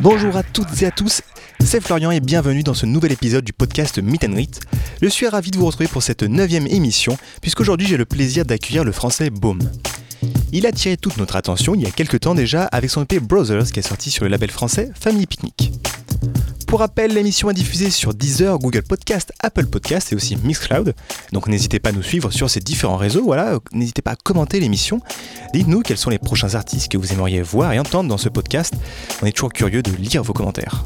Bonjour à toutes et à tous, c'est Florian et bienvenue dans ce nouvel épisode du podcast Meet and Greet. Je suis ravi de vous retrouver pour cette neuvième émission, puisqu'aujourd'hui j'ai le plaisir d'accueillir le français Baume. Il a tiré toute notre attention il y a quelques temps déjà avec son EP Brothers qui est sorti sur le label français Family Picnic. Pour rappel, l'émission est diffusée sur Deezer, Google Podcast, Apple Podcast et aussi Mixcloud. Donc n'hésitez pas à nous suivre sur ces différents réseaux. Voilà, n'hésitez pas à commenter l'émission. Dites-nous quels sont les prochains artistes que vous aimeriez voir et entendre dans ce podcast. On est toujours curieux de lire vos commentaires.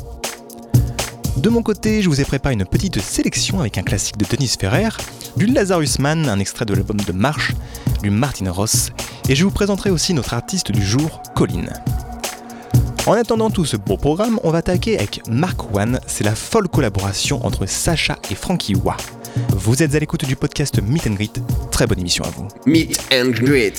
De mon côté, je vous ai préparé une petite sélection avec un classique de Denis Ferrer, du Lazarus Man, un extrait de l'album de Marche, du Martin Ross, et je vous présenterai aussi notre artiste du jour, Colin. En attendant tout ce beau programme, on va attaquer avec Mark One, c'est la folle collaboration entre Sacha et Frankie Wa. Vous êtes à l'écoute du podcast Meet and Greet, très bonne émission à vous. Meet and Greet.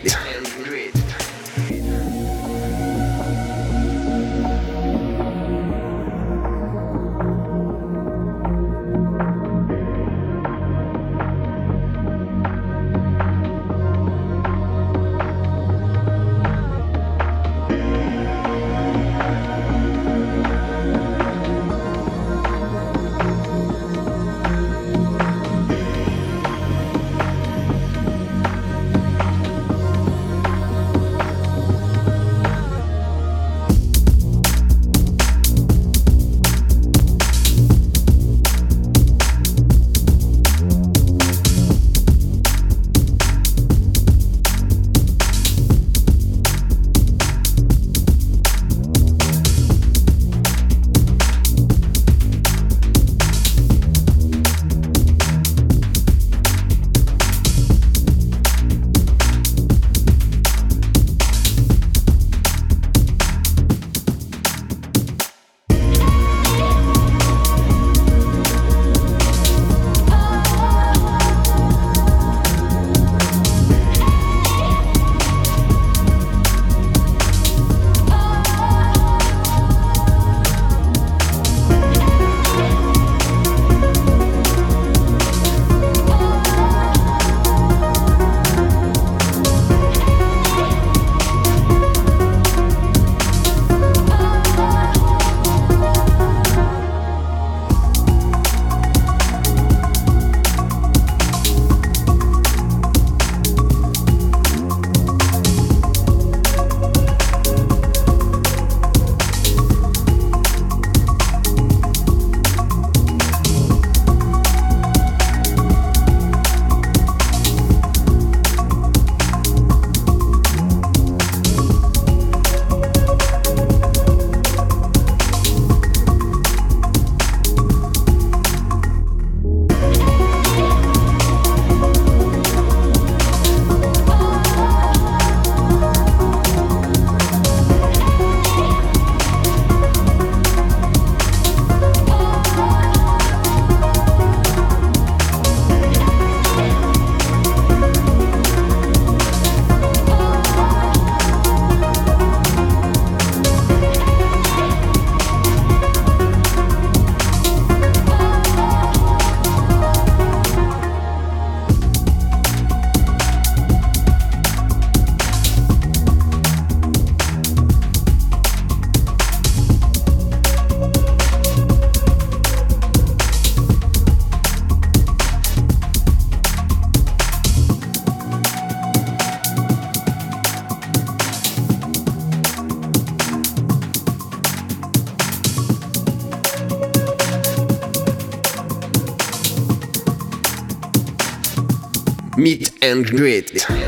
Meet and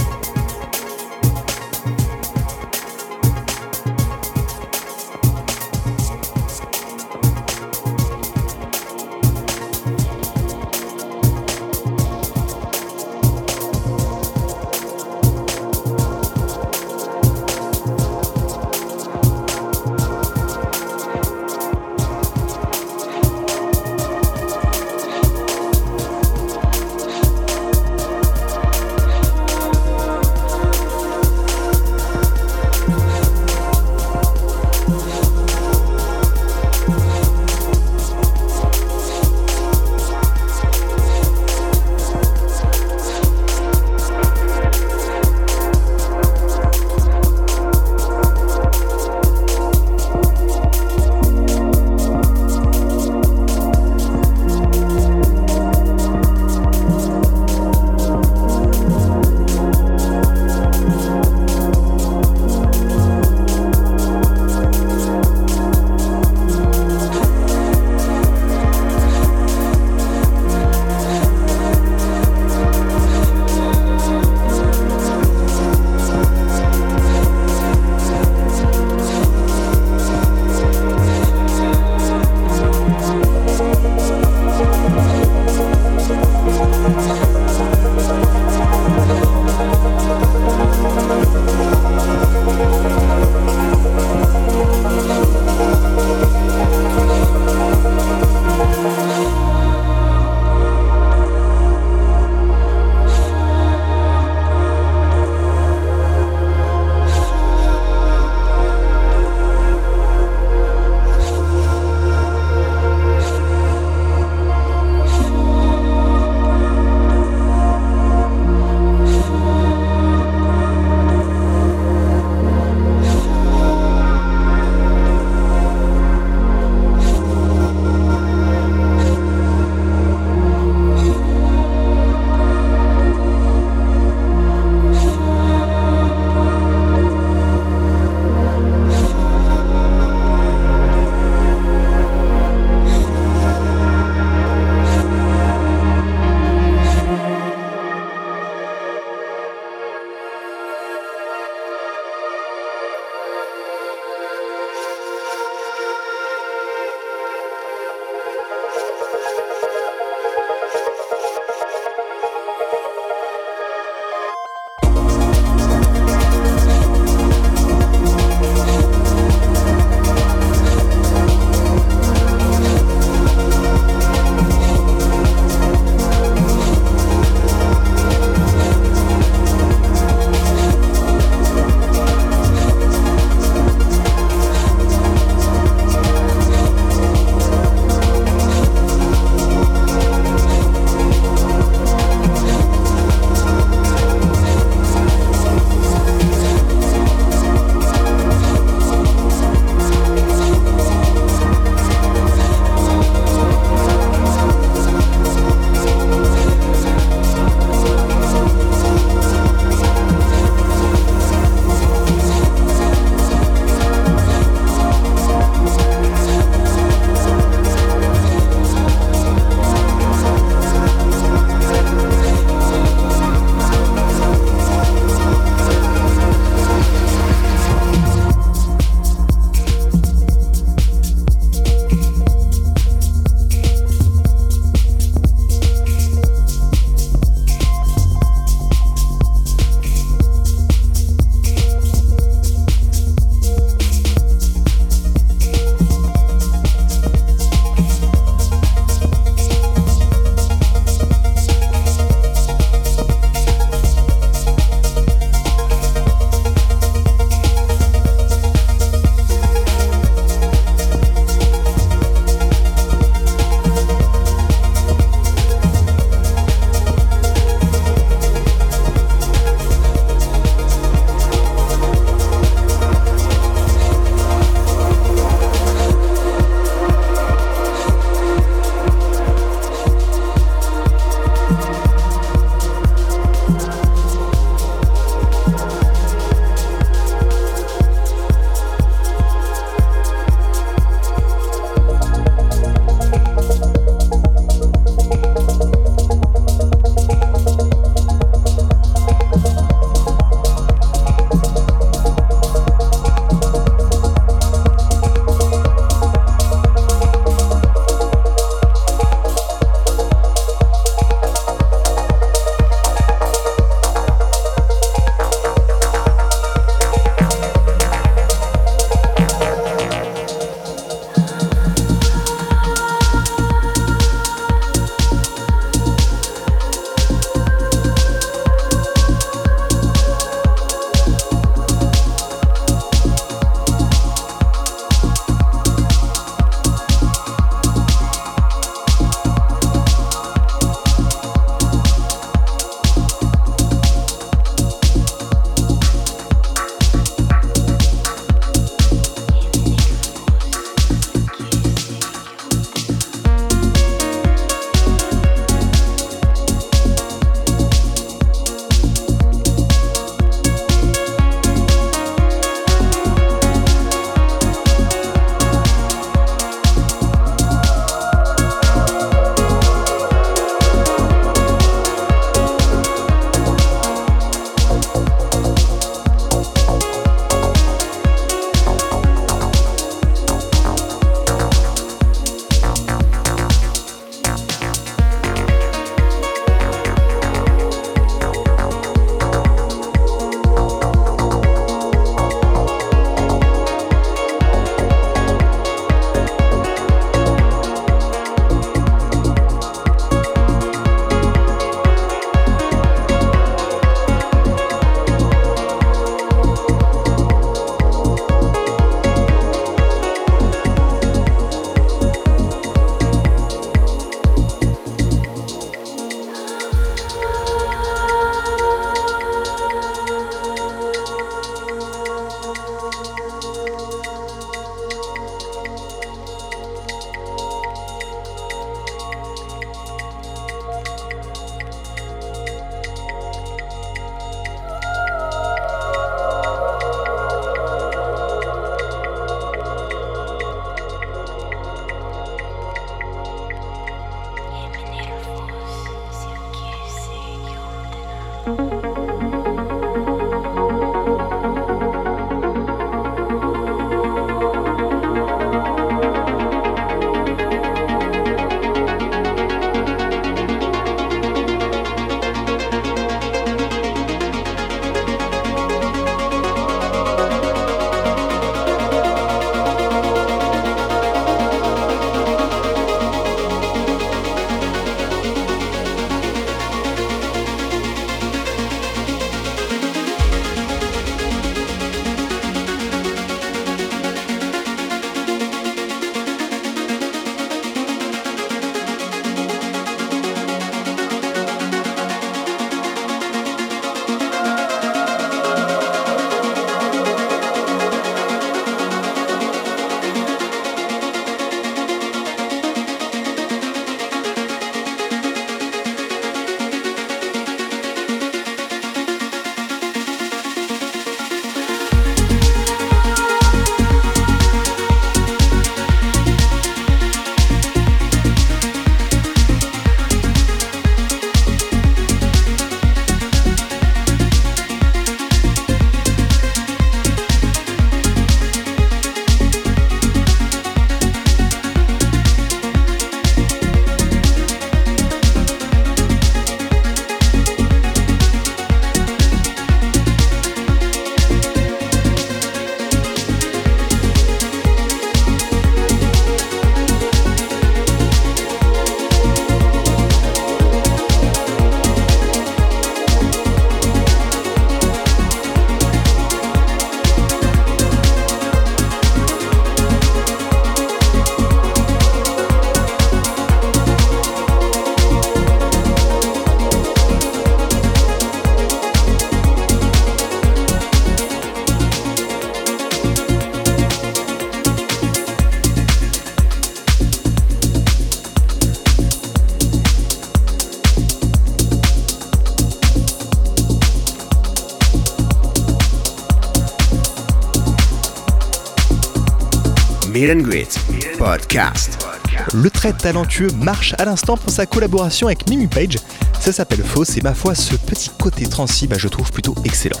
Le très talentueux marche à l'instant pour sa collaboration avec Mimi Page. Ça s'appelle Fausse et ma foi, ce petit côté transi, bah, je trouve plutôt excellent.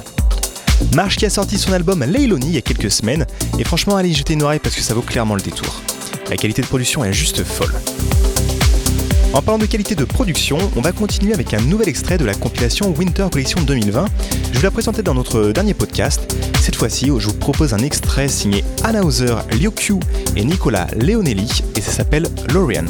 Marche qui a sorti son album Leiloni il y a quelques semaines, et franchement, allez y jeter une oreille parce que ça vaut clairement le détour. La qualité de production est juste folle. En parlant de qualité de production, on va continuer avec un nouvel extrait de la compilation Winter Collection 2020. Je vous la présentais dans notre dernier podcast. Cette fois-ci, je vous propose un extrait signé Anna Hauser, Liu et Nicolas Leonelli, et ça s'appelle Lorian.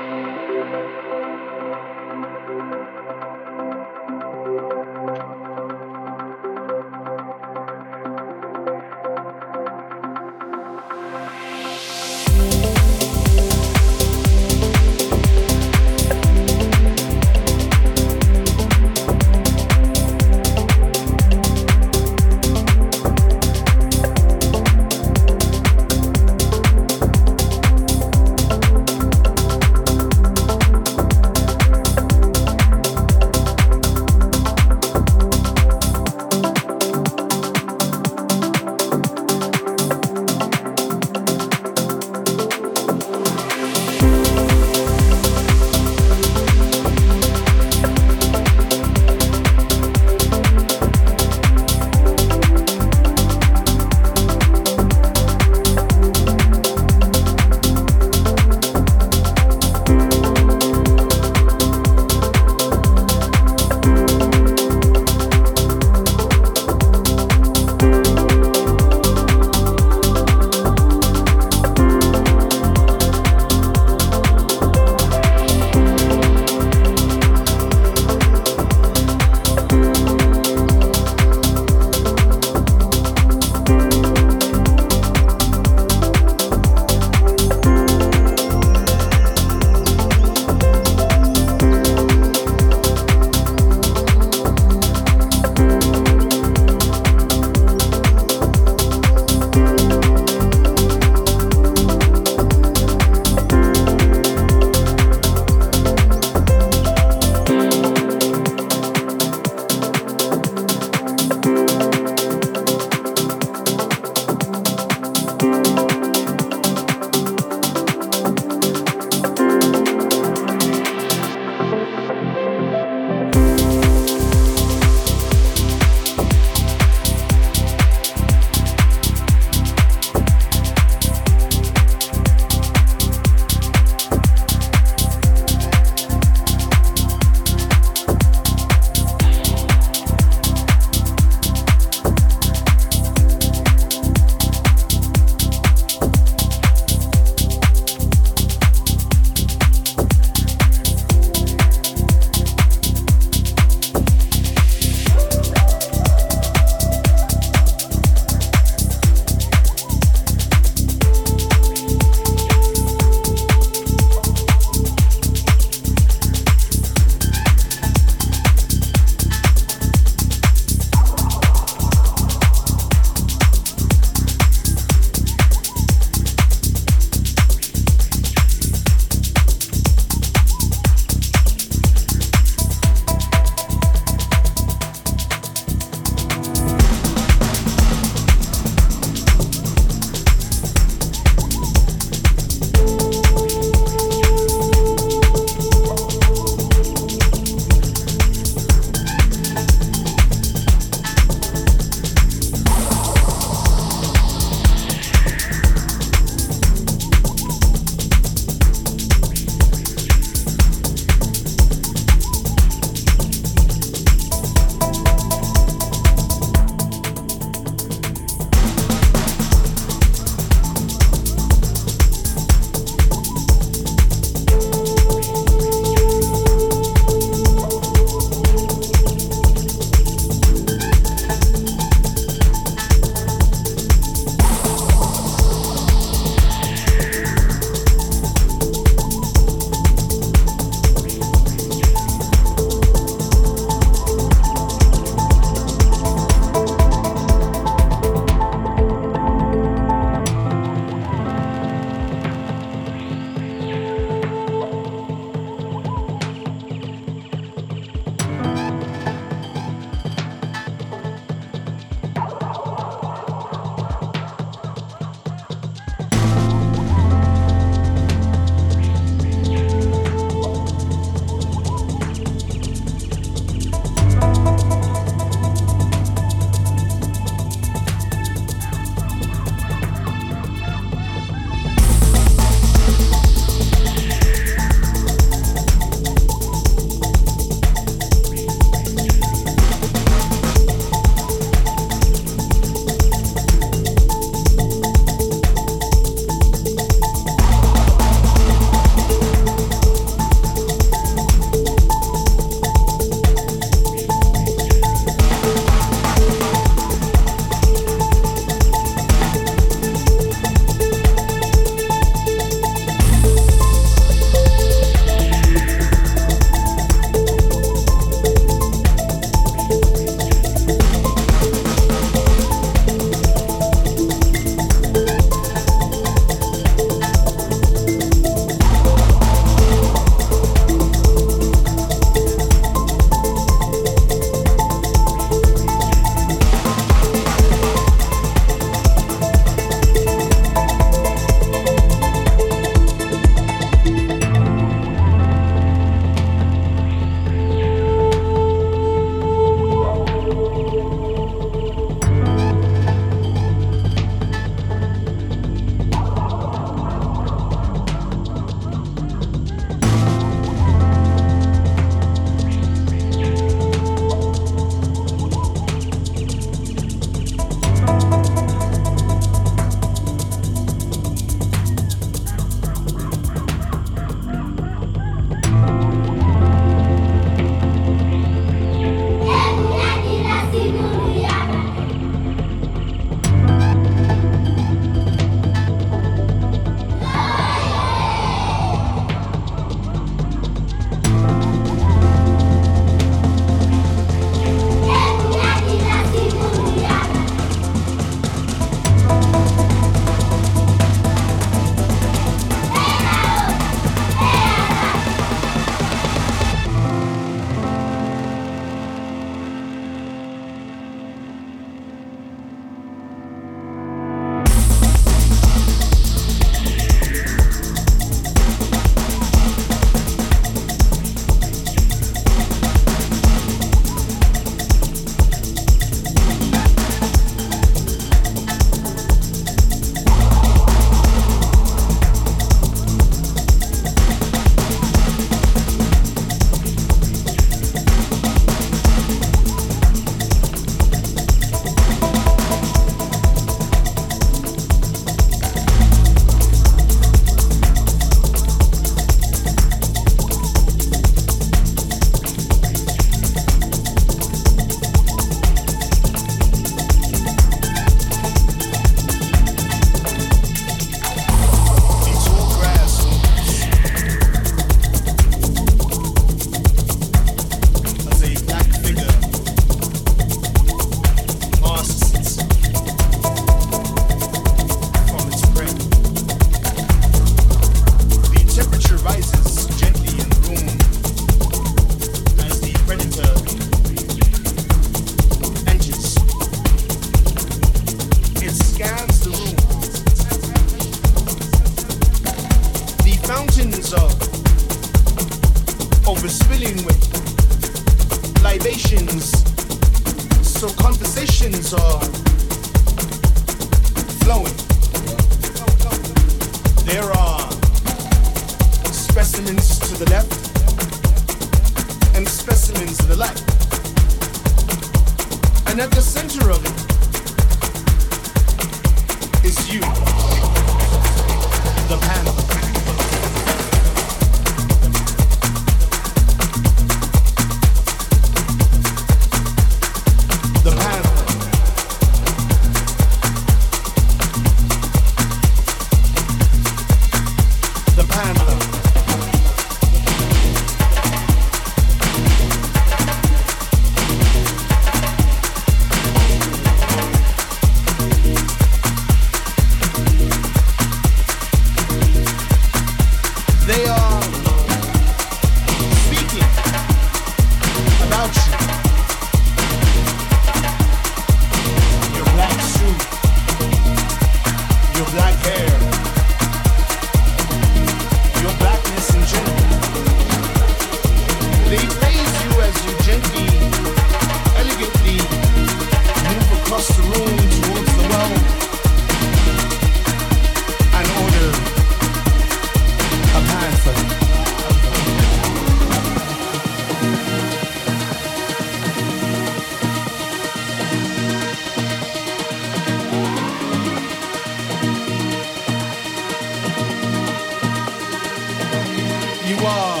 You are.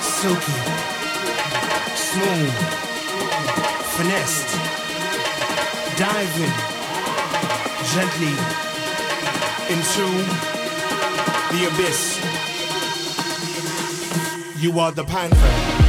Silky, smooth, finessed, diving. Gently. Into the abyss. You are the panther.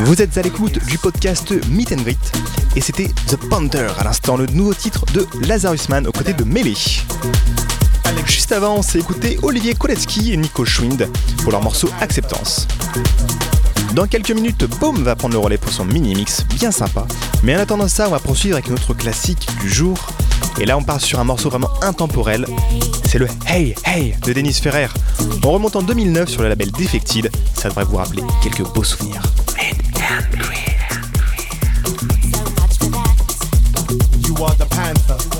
Vous êtes à l'écoute du podcast Meet and Greet et c'était The Panther à l'instant, le nouveau titre de Lazarus Man aux côtés de Melee. Juste avant, on s'est écouté Olivier Koletsky et Nico Schwind pour leur morceau Acceptance. Dans quelques minutes, Boom va prendre le relais pour son mini-mix bien sympa. Mais en attendant ça, on va poursuivre avec notre classique du jour. Et là, on part sur un morceau vraiment intemporel. C'est le Hey Hey de Dennis Ferrer. On remonte en 2009 sur le label Defected. Ça devrait vous rappeler quelques beaux souvenirs. You are the panther.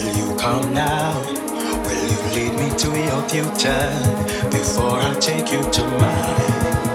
Will you come now? Will you lead me to your future before I take you to mine?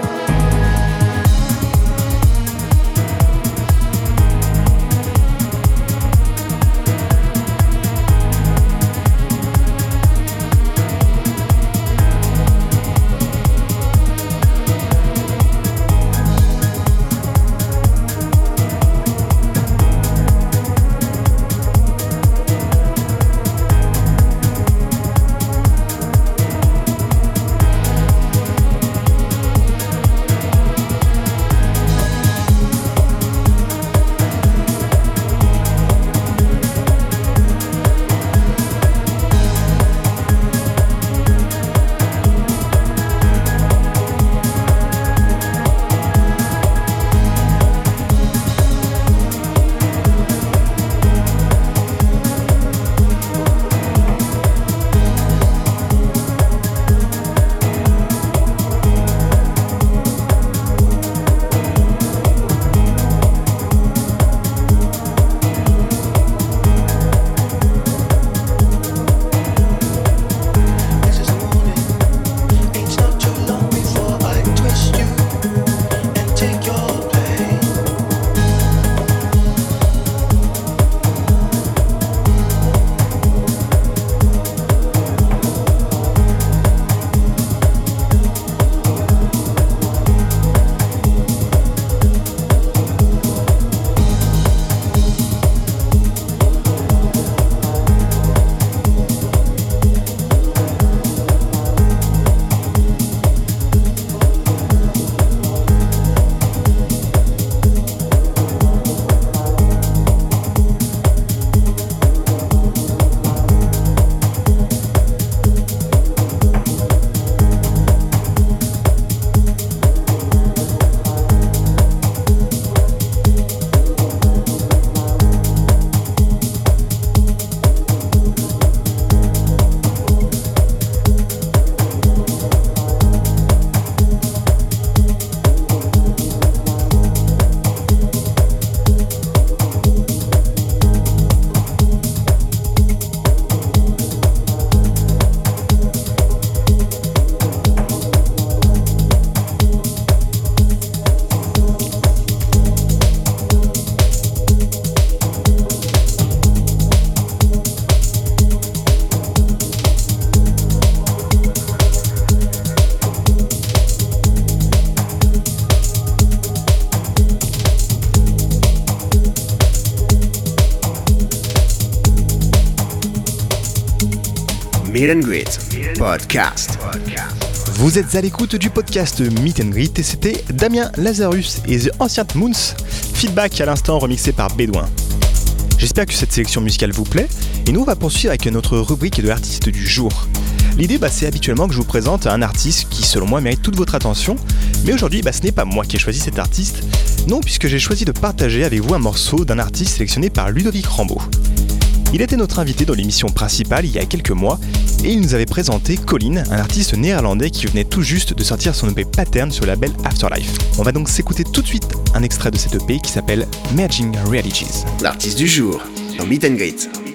Meet and Greet Podcast. Vous êtes à l'écoute du podcast Meet and Greet et c'était Damien Lazarus et The Ancient Moons, feedback à l'instant remixé par Bédouin. J'espère que cette sélection musicale vous plaît et nous on va poursuivre avec notre rubrique de l'artiste du jour. L'idée bah, c'est habituellement que je vous présente un artiste qui selon moi mérite toute votre attention, mais aujourd'hui bah, ce n'est pas moi qui ai choisi cet artiste, non puisque j'ai choisi de partager avec vous un morceau d'un artiste sélectionné par Ludovic Rambaud. Il était notre invité dans l'émission principale il y a quelques mois et il nous avait présenté Colin, un artiste néerlandais qui venait tout juste de sortir son EP Pattern sur le label Afterlife. On va donc s'écouter tout de suite un extrait de cet EP qui s'appelle Merging Realities. L'artiste du jour dans Meet and Greet.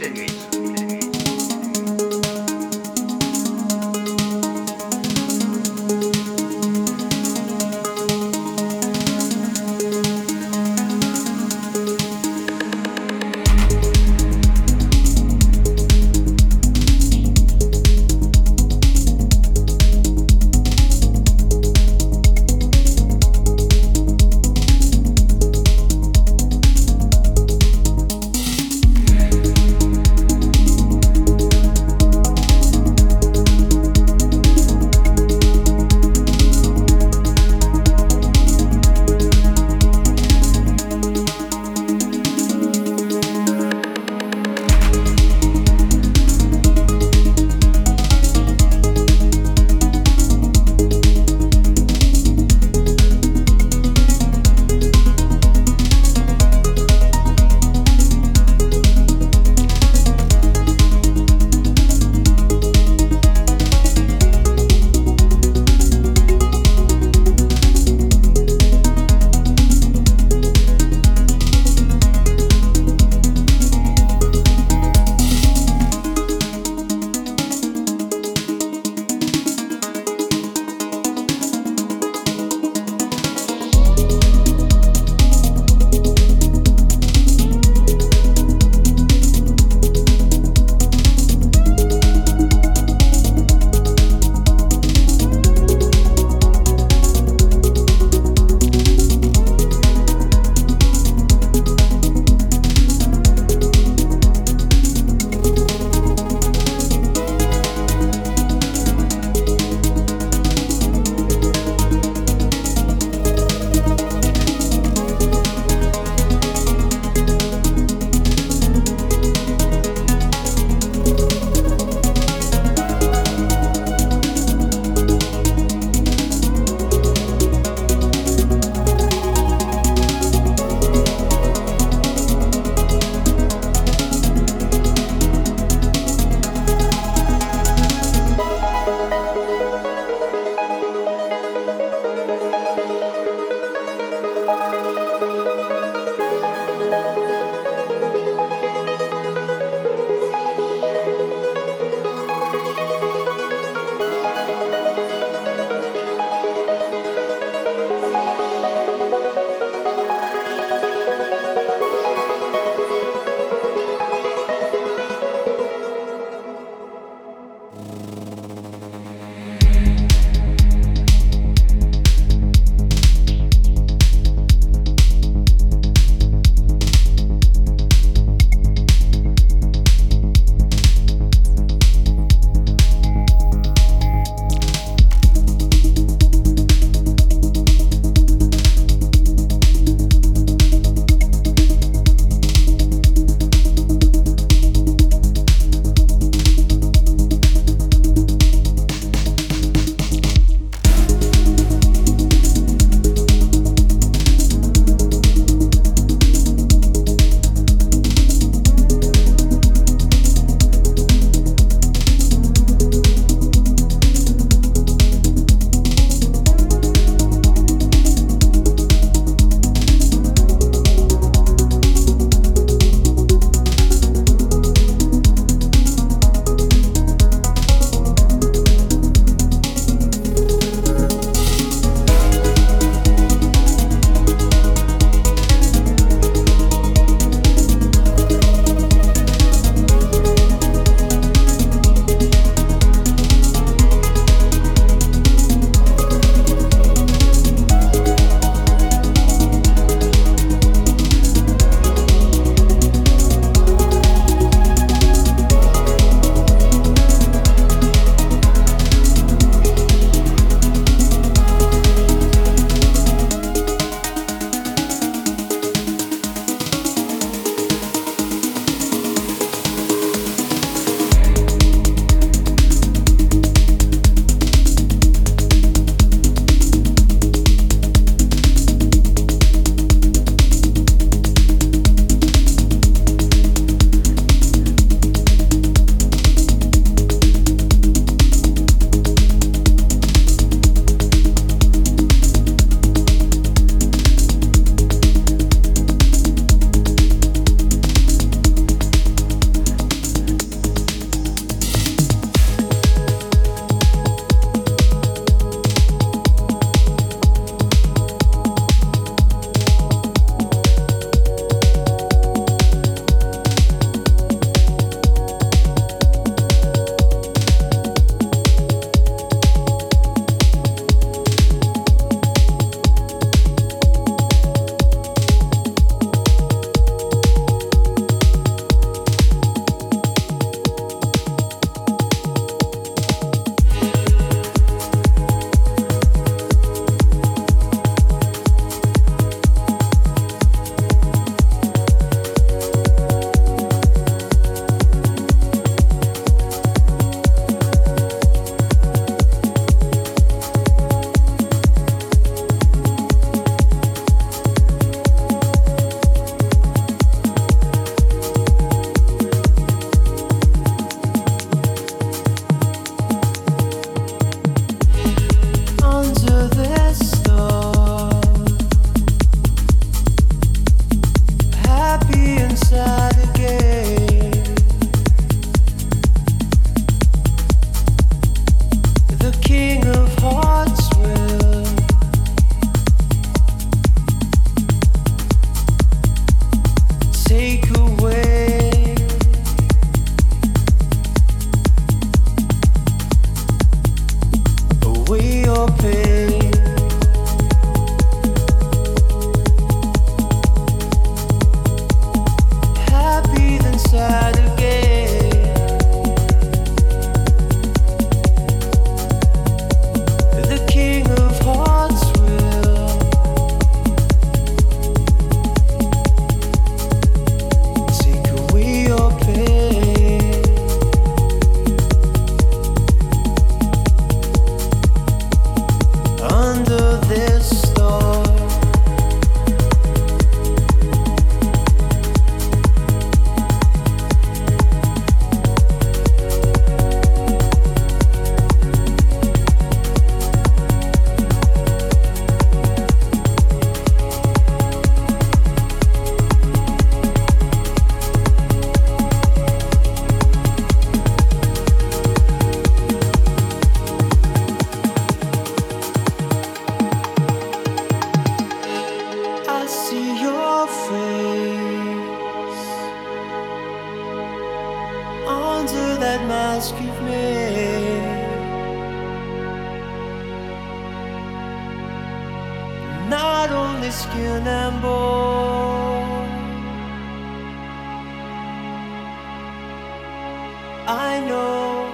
I know.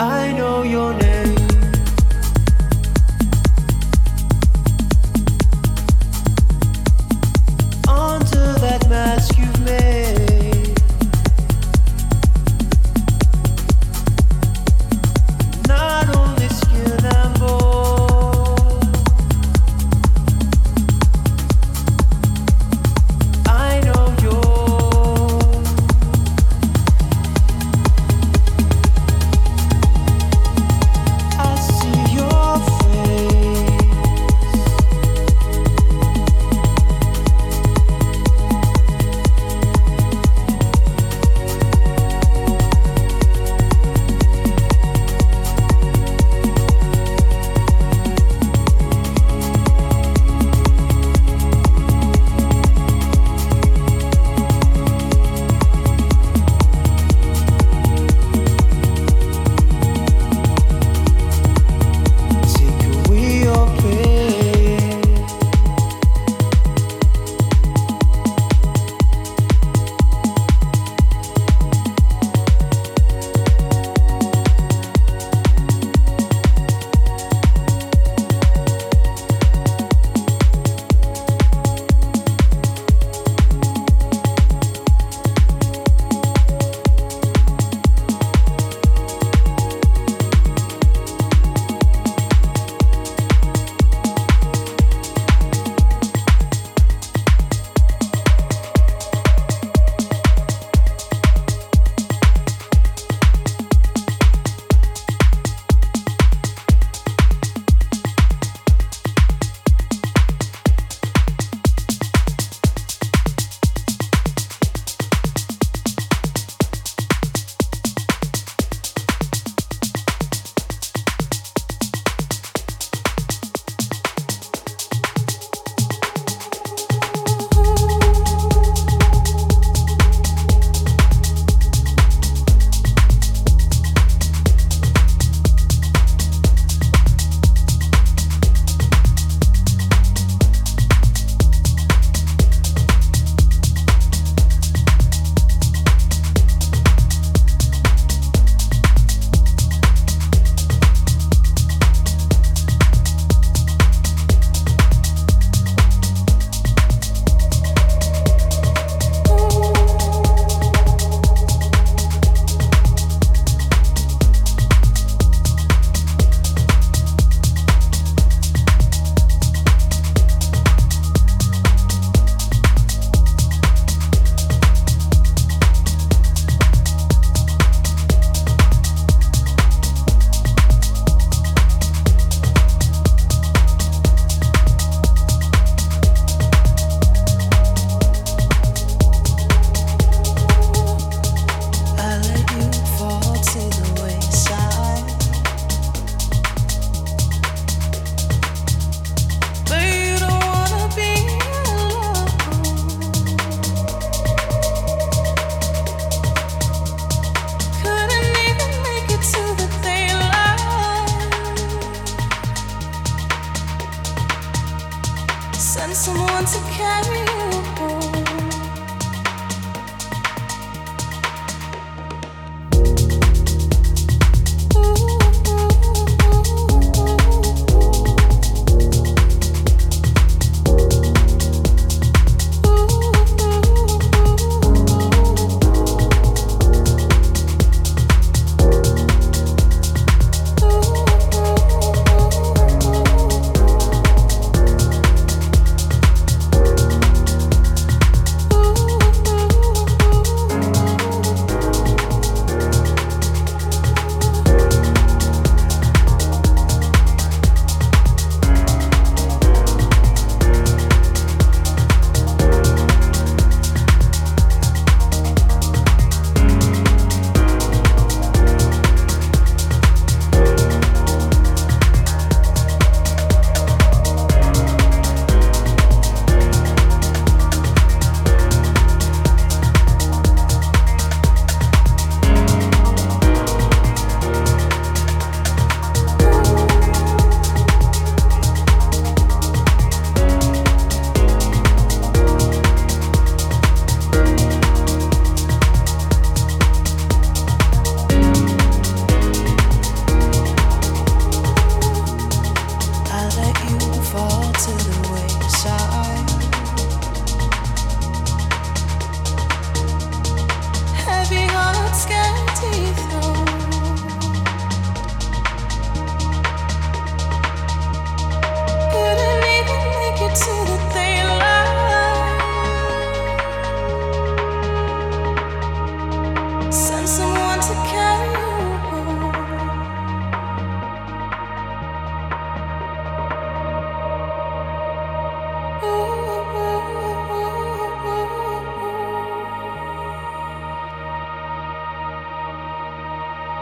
I know your name.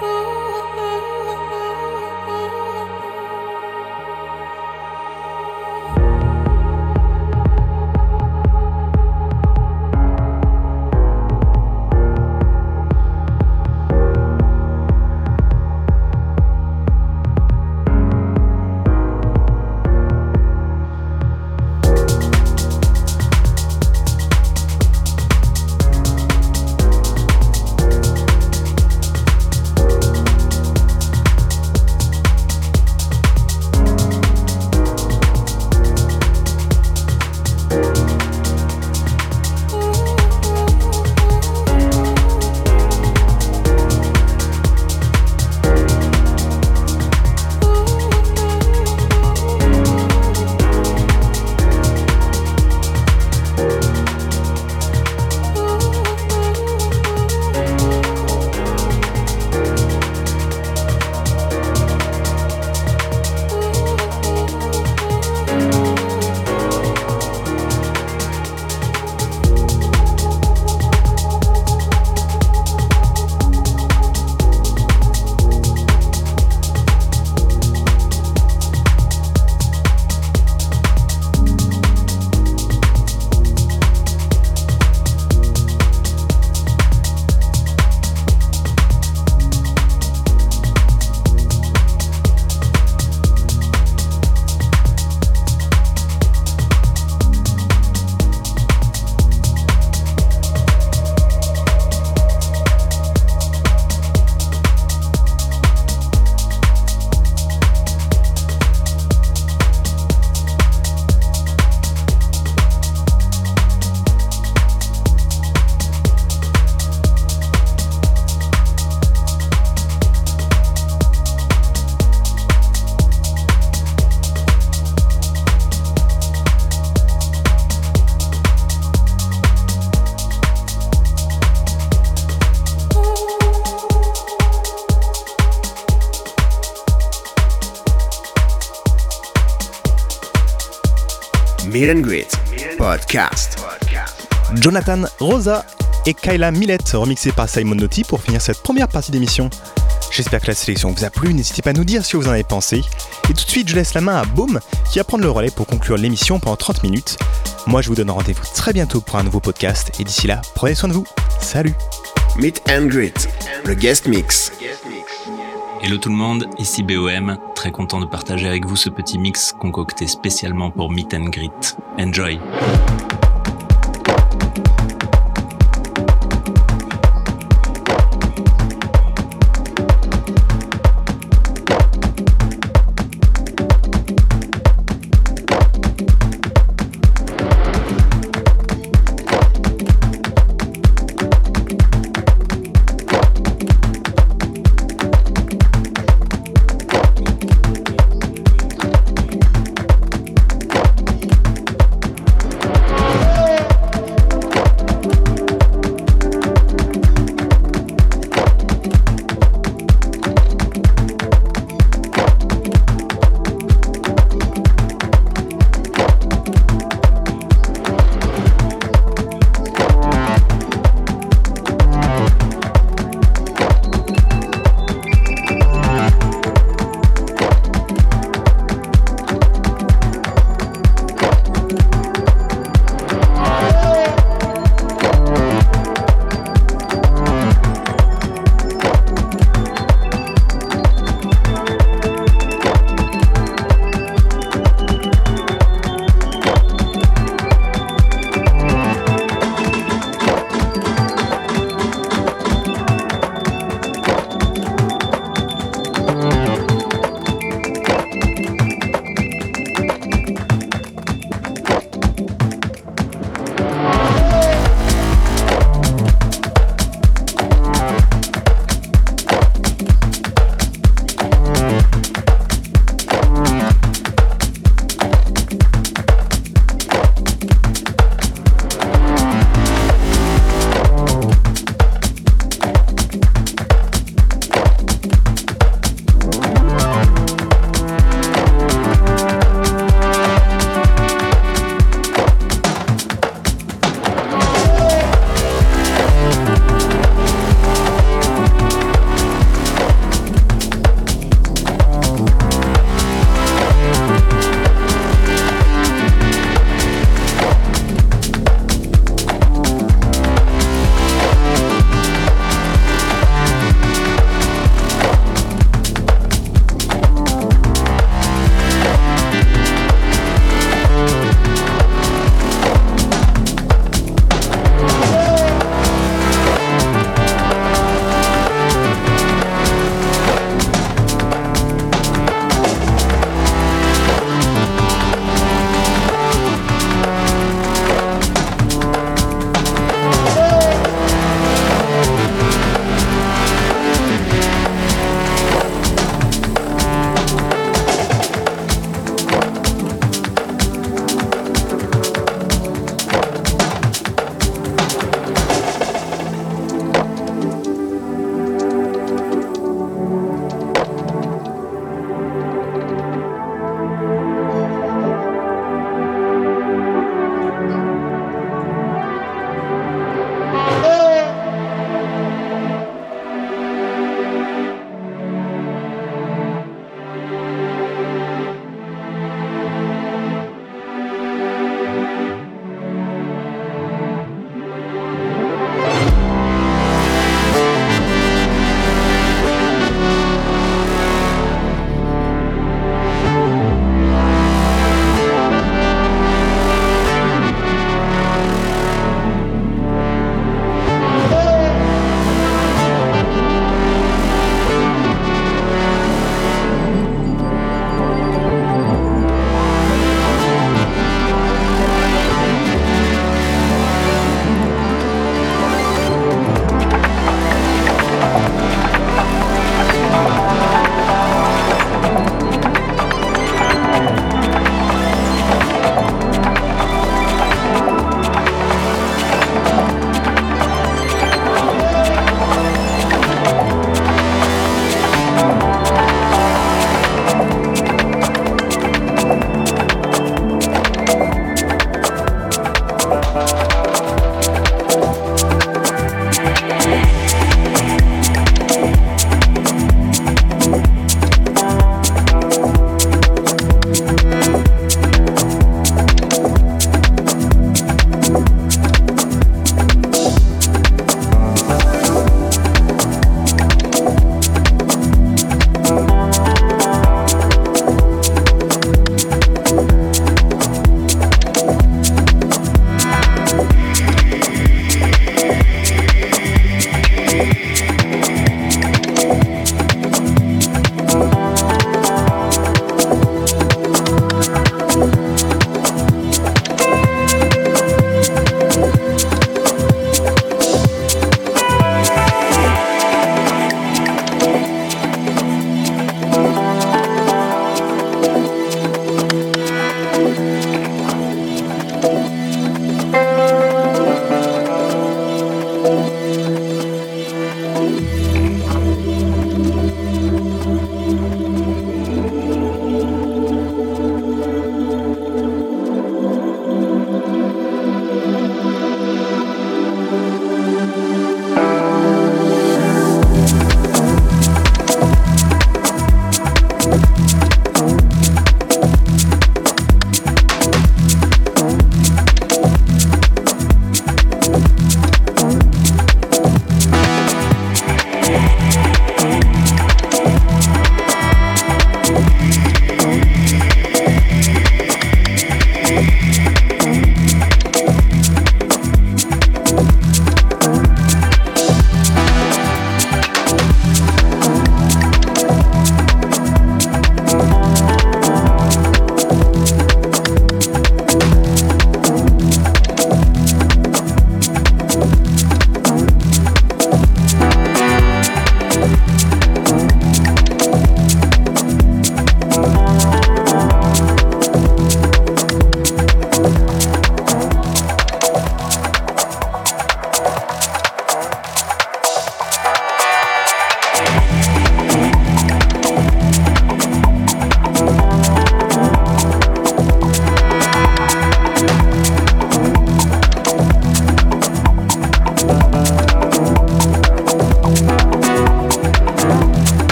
Ooh. Meet and Greet Podcast. Jonathan Rosa et Kyla Millette, remixés par Simon Notti pour finir cette première partie d'émission. J'espère que la sélection vous a plu, n'hésitez pas à nous dire ce que vous en avez pensé. Et tout de suite, je laisse la main à Boom qui va prendre le relais pour conclure l'émission pendant 30 minutes. Moi, je vous donne rendez-vous très bientôt pour un nouveau podcast et d'ici là, prenez soin de vous. Salut Meet and Greet, le guest mix. Guest mix. Hello tout le monde, ici BOM, très content de partager avec vous ce petit mix concocté spécialement pour Meet and Greet. Enjoy!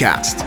Podcast.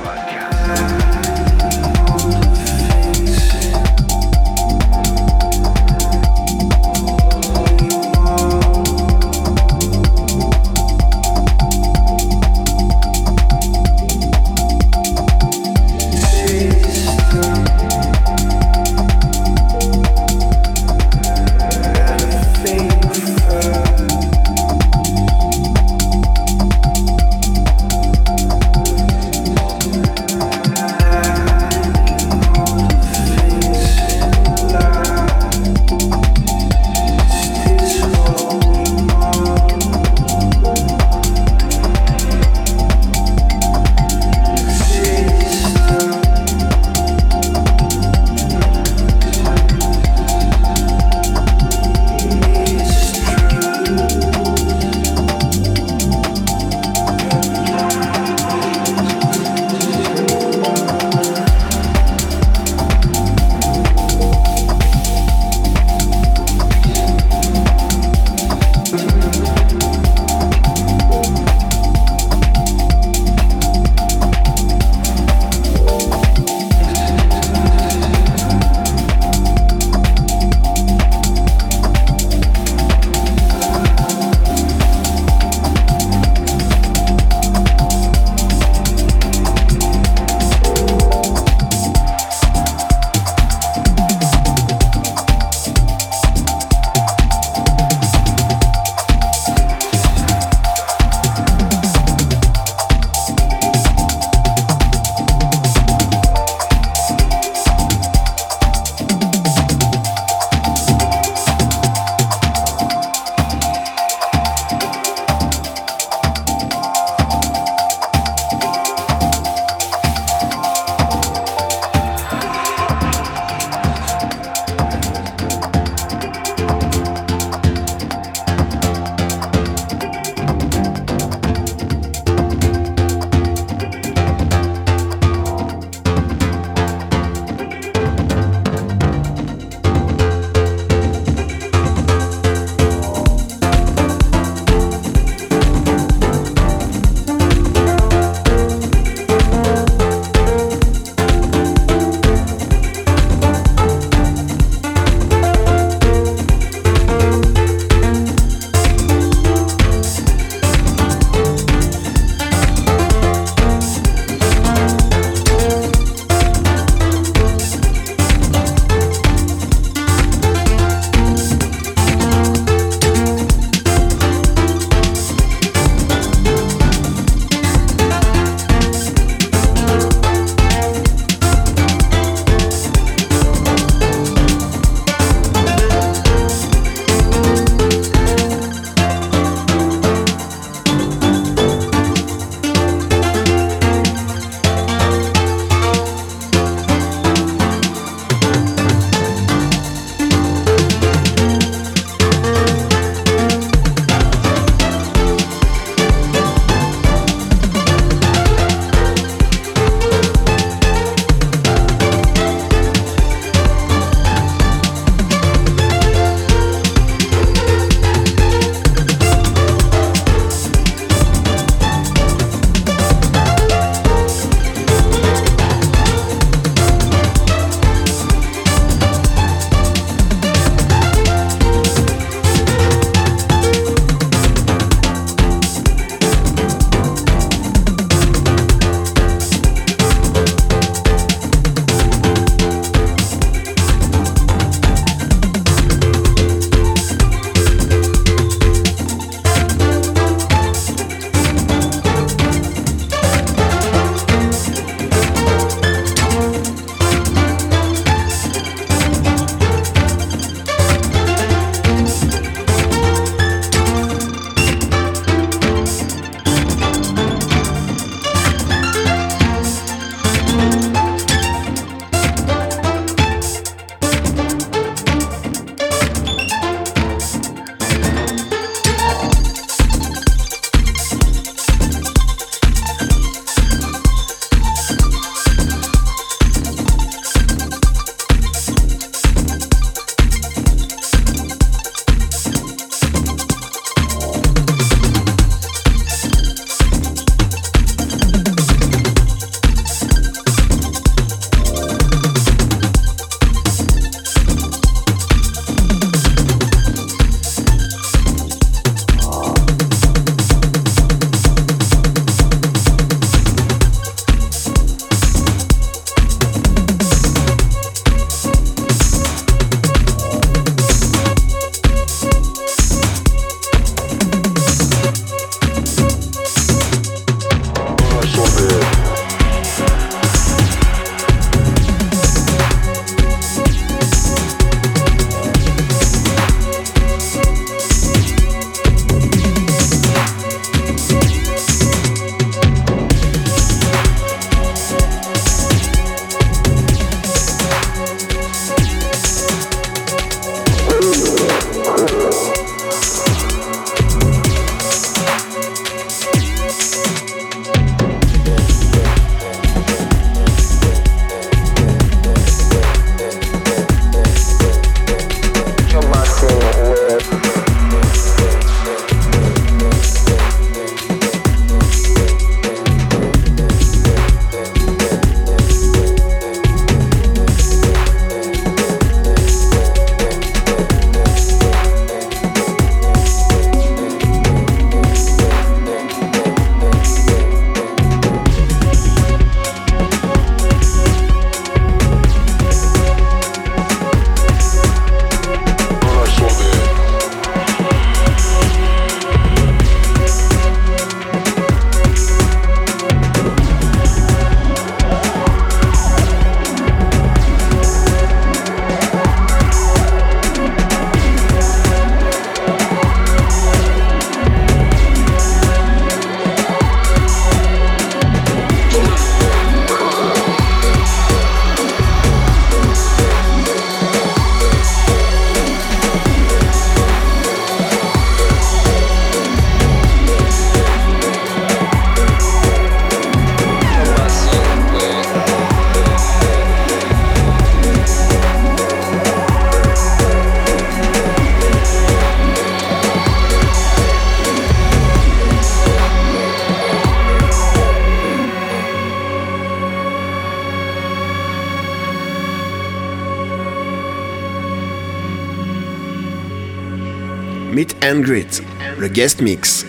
Le guest mix.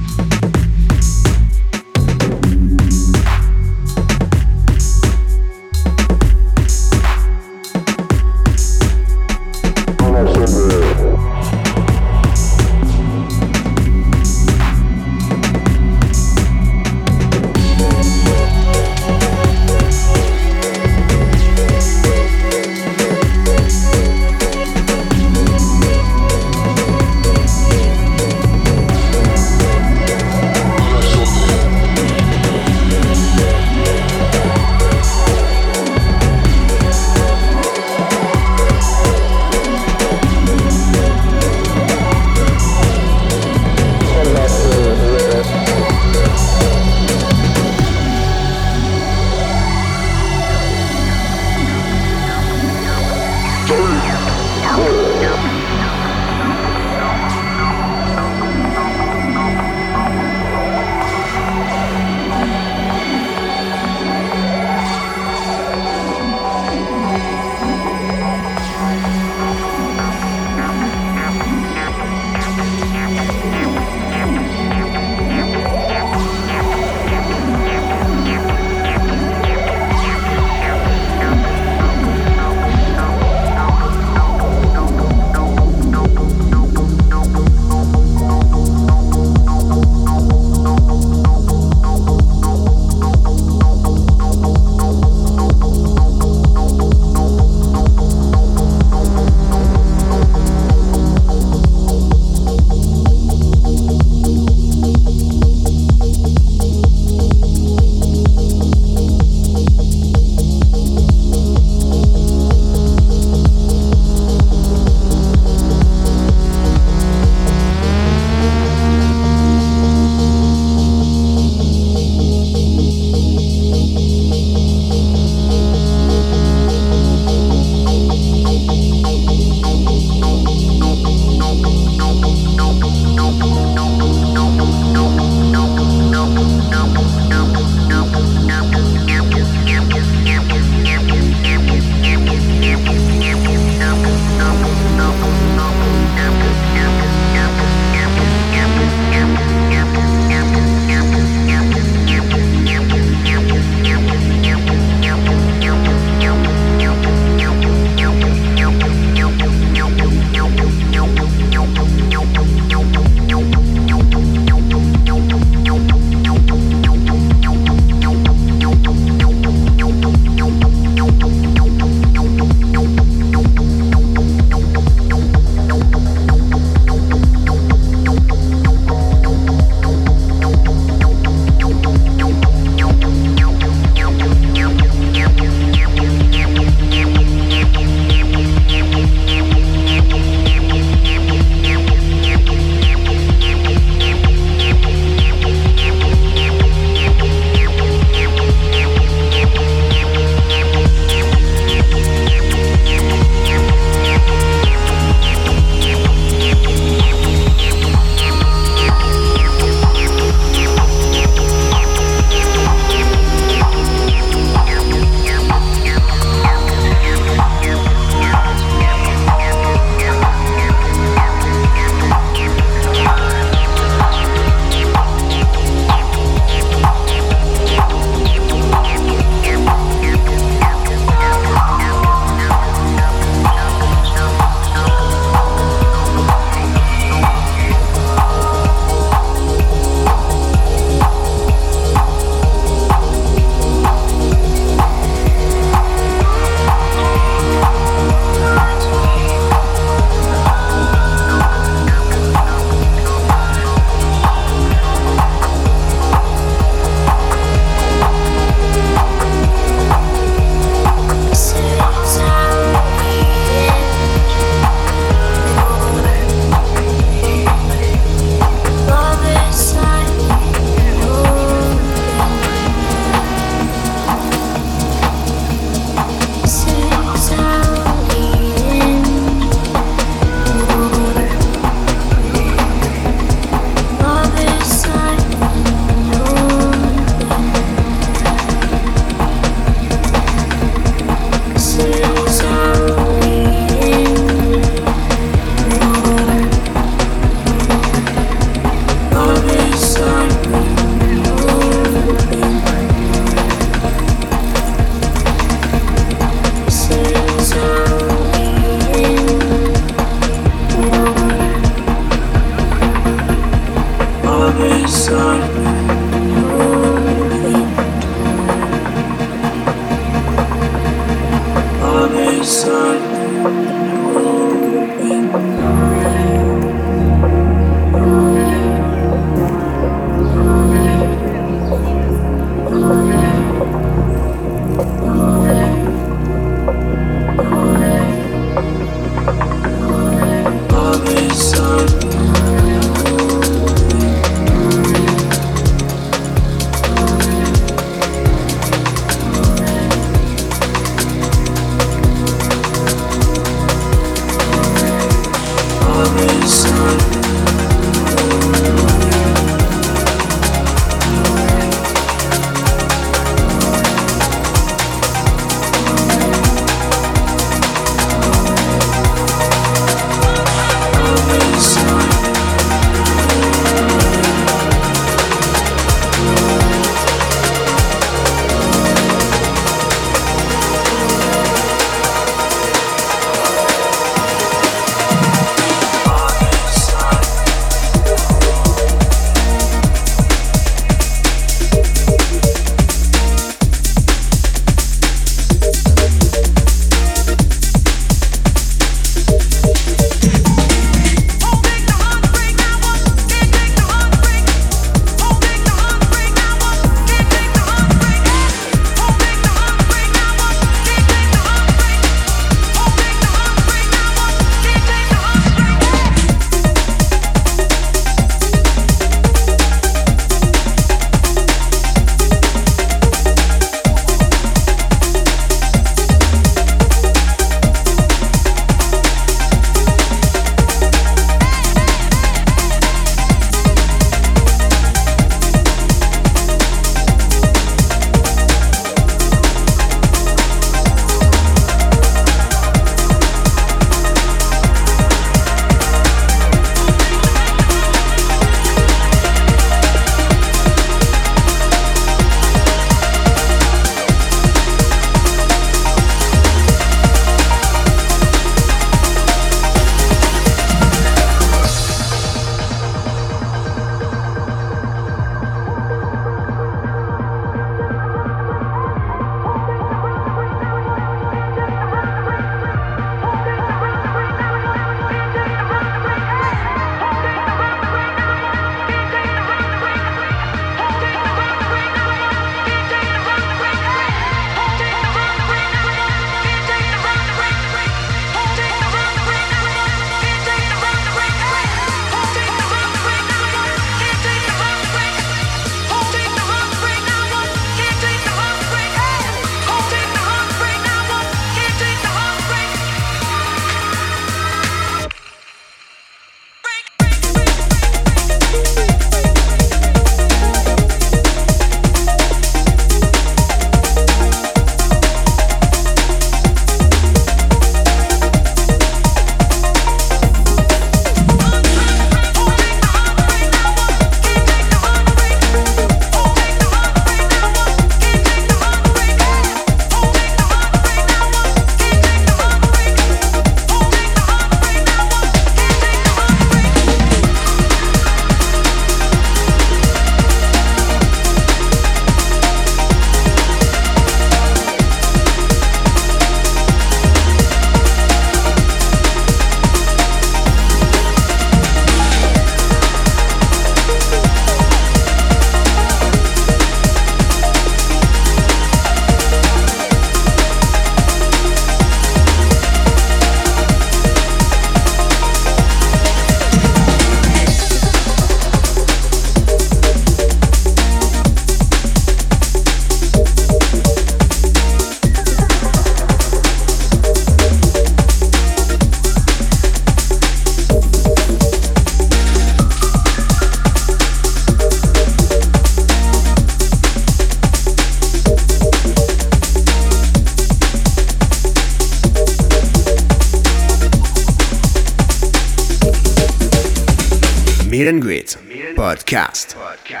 Podcast. Podcast.